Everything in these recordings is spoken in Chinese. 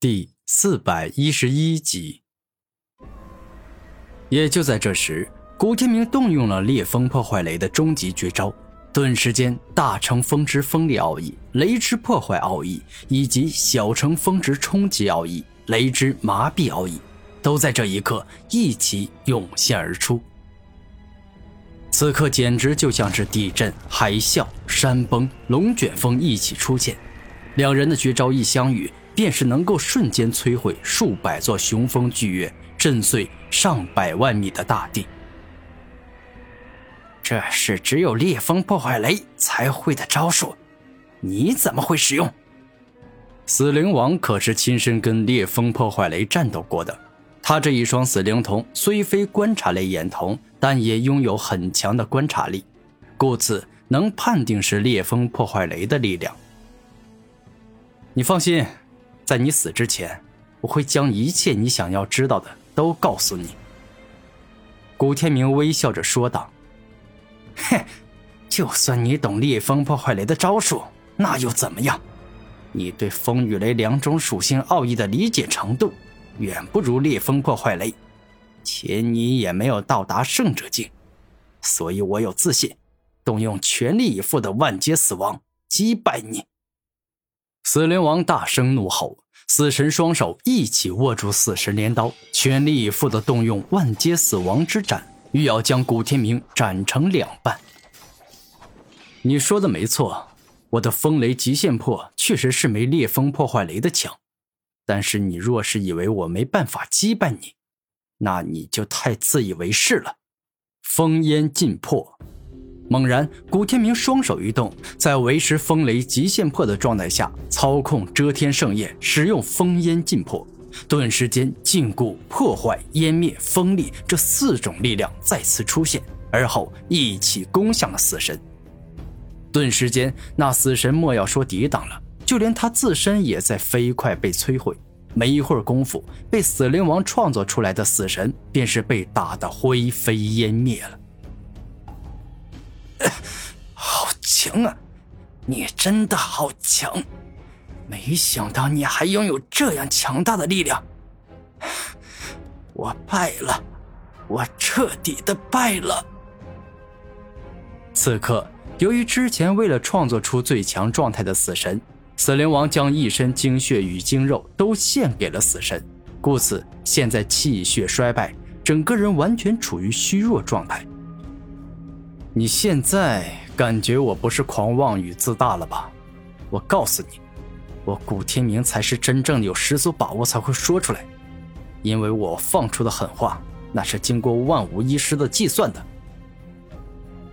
第四百一十一集。也就在这时，古天明动用了烈风破坏雷的终极绝招，顿时间，大乘风之锋利奥义、雷之破坏奥义以及小乘风之冲击奥义、雷之麻痹奥义，都在这一刻一起涌现而出。此刻简直就像是地震、海啸、山崩、龙卷风一起出现，两人的绝招一相遇。便是能够瞬间摧毁数百座雄风巨岳，震碎上百万米的大地。这是只有烈风破坏雷才会的招数，你怎么会使用？死灵王可是亲身跟烈风破坏雷战斗过的，他这一双死灵瞳虽非观察类眼瞳，但也拥有很强的观察力，故此能判定是烈风破坏雷的力量。你放心。在你死之前，我会将一切你想要知道的都告诉你。”古天明微笑着说道。“哼，就算你懂烈风破坏雷的招数，那又怎么样？你对风雨雷两种属性奥义的理解程度，远不如烈风破坏雷，且你也没有到达圣者境，所以我有自信，动用全力以赴的万阶死亡击败你。”死灵王大声怒吼，死神双手一起握住死神镰刀，全力以赴的动用万阶死亡之斩，欲要将古天明斩成两半。你说的没错，我的风雷极限破确实是没烈风破坏雷的强，但是你若是以为我没办法击败你，那你就太自以为是了。风烟尽破。猛然，古天明双手一动，在维持风雷极限破的状态下，操控遮天圣焰，使用风烟禁破，顿时间禁锢、破坏、湮灭、风力这四种力量再次出现，而后一起攻向了死神。顿时间，那死神莫要说抵挡了，就连他自身也在飞快被摧毁。没一会儿功夫，被死灵王创作出来的死神便是被打得灰飞烟灭了。好强啊！你真的好强！没想到你还拥有这样强大的力量。我败了，我彻底的败了。此刻，由于之前为了创作出最强状态的死神，死灵王将一身精血与精肉都献给了死神，故此现在气血衰败，整个人完全处于虚弱状态。你现在感觉我不是狂妄与自大了吧？我告诉你，我古天明才是真正有十足把握才会说出来，因为我放出的狠话那是经过万无一失的计算的。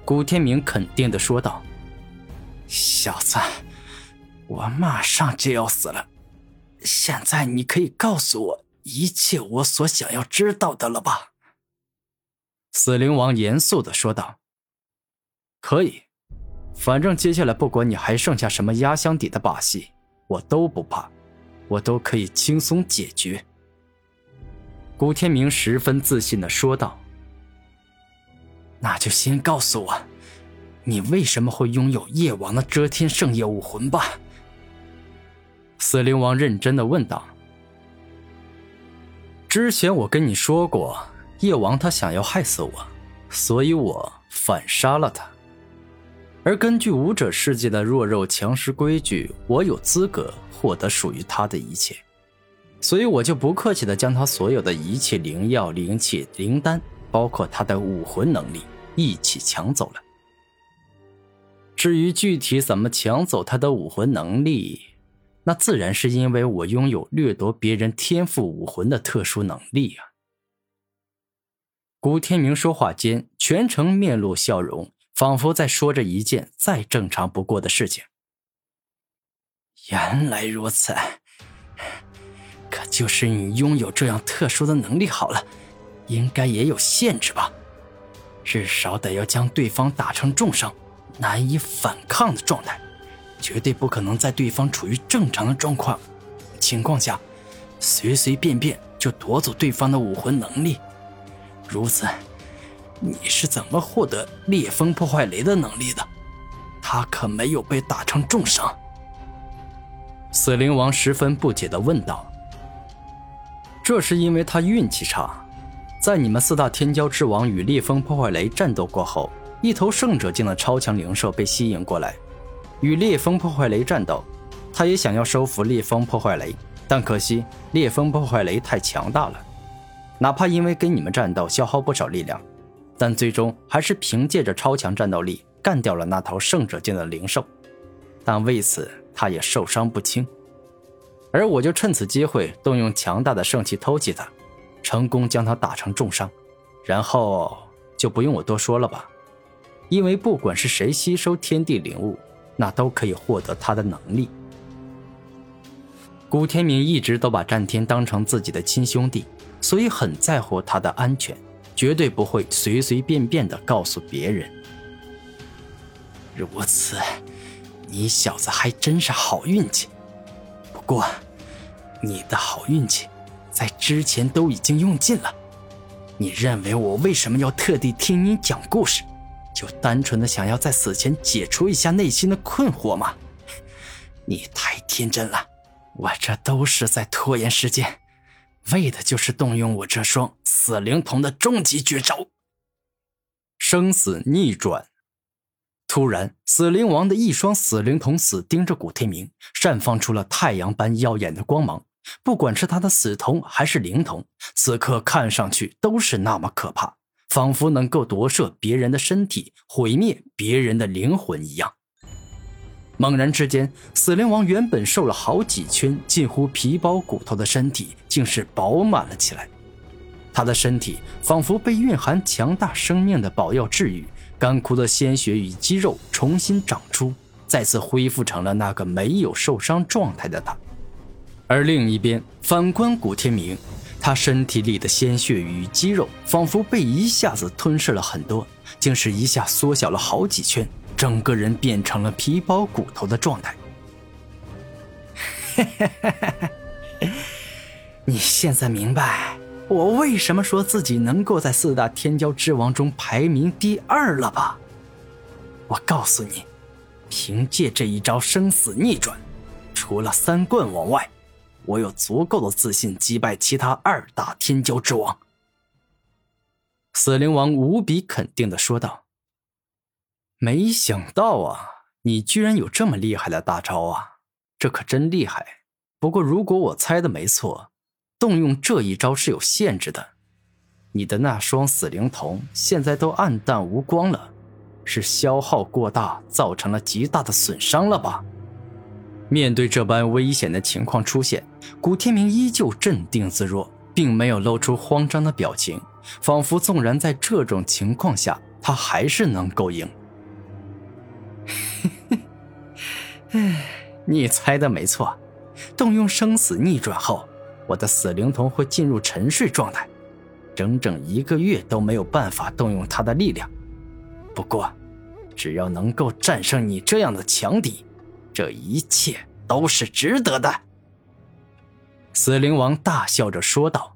古天明肯定的说道：“小子，我马上就要死了，现在你可以告诉我一切我所想要知道的了吧？”死灵王严肃的说道。可以，反正接下来不管你还剩下什么压箱底的把戏，我都不怕，我都可以轻松解决。”古天明十分自信的说道。“那就先告诉我，你为什么会拥有夜王的遮天圣夜武魂吧？”死灵王认真的问道。“之前我跟你说过，夜王他想要害死我，所以我反杀了他。”而根据武者世界的弱肉强食规矩，我有资格获得属于他的一切，所以我就不客气的将他所有的一切灵药、灵器、灵丹，包括他的武魂能力一起抢走了。至于具体怎么抢走他的武魂能力，那自然是因为我拥有掠夺别人天赋武魂的特殊能力啊！古天明说话间，全程面露笑容。仿佛在说着一件再正常不过的事情。原来如此，可就是你拥有这样特殊的能力好了，应该也有限制吧？至少得要将对方打成重伤、难以反抗的状态，绝对不可能在对方处于正常的状况情况下，随随便便就夺走对方的武魂能力。如此。你是怎么获得烈风破坏雷的能力的？他可没有被打成重伤。死灵王十分不解的问道。这是因为他运气差，在你们四大天骄之王与烈风破坏雷战斗过后，一头圣者境的超强灵兽被吸引过来，与烈风破坏雷战斗。他也想要收服烈风破坏雷，但可惜烈风破坏雷太强大了，哪怕因为跟你们战斗消耗不少力量，但最终还是凭借着超强战斗力干掉了那头圣者境的灵兽。但为此他也受伤不轻。而我就趁此机会动用强大的圣器偷袭他，成功将他打成重伤，然后就不用我多说了吧。因为不管是谁吸收天地灵物，那都可以获得他的能力。古天明一直都把战天当成自己的亲兄弟，所以很在乎他的安全，绝对不会随随便便的告诉别人。如此，你小子还真是好运气。不过。你的好运气，在之前都已经用尽了。你认为我为什么要特地听你讲故事？就单纯的想要在死前解除一下内心的困惑吗？你太天真了！我这都是在拖延时间，为的就是动用我这双死灵瞳的终极绝招——生死逆转。突然，死灵王的一双死灵瞳死盯着古天明，绽放出了太阳般耀眼的光芒。不管是他的死瞳还是灵瞳，此刻看上去都是那么可怕，仿佛能够夺舍别人的身体，毁灭别人的灵魂一样。猛然之间，死灵王原本瘦了好几圈、近乎皮包骨头的身体，竟是饱满了起来。他的身体仿佛被蕴含强大生命的宝药治愈，干枯的鲜血与肌肉重新长出，再次恢复成了那个没有受伤状态的他。而另一边，反观古天明，他身体里的鲜血与肌肉仿佛被一下子吞噬了很多，竟是一下缩小了好几圈，整个人变成了皮包骨头的状态。你现在明白我为什么说自己能够在四大天骄之王中排名第二了吧？我告诉你，凭借这一招生死逆转，除了三冠王外。我有足够的自信击败其他二大天骄之王。”死灵王无比肯定的说道。“没想到啊，你居然有这么厉害的大招啊！这可真厉害。不过，如果我猜的没错，动用这一招是有限制的。你的那双死灵瞳现在都暗淡无光了，是消耗过大造成了极大的损伤了吧？”面对这般危险的情况出现，古天明依旧镇定自若，并没有露出慌张的表情，仿佛纵然在这种情况下，他还是能够赢。你猜的没错，动用生死逆转后，我的死灵瞳会进入沉睡状态，整整一个月都没有办法动用它的力量。不过，只要能够战胜你这样的强敌。这一切都是值得的，死灵王大笑着说道。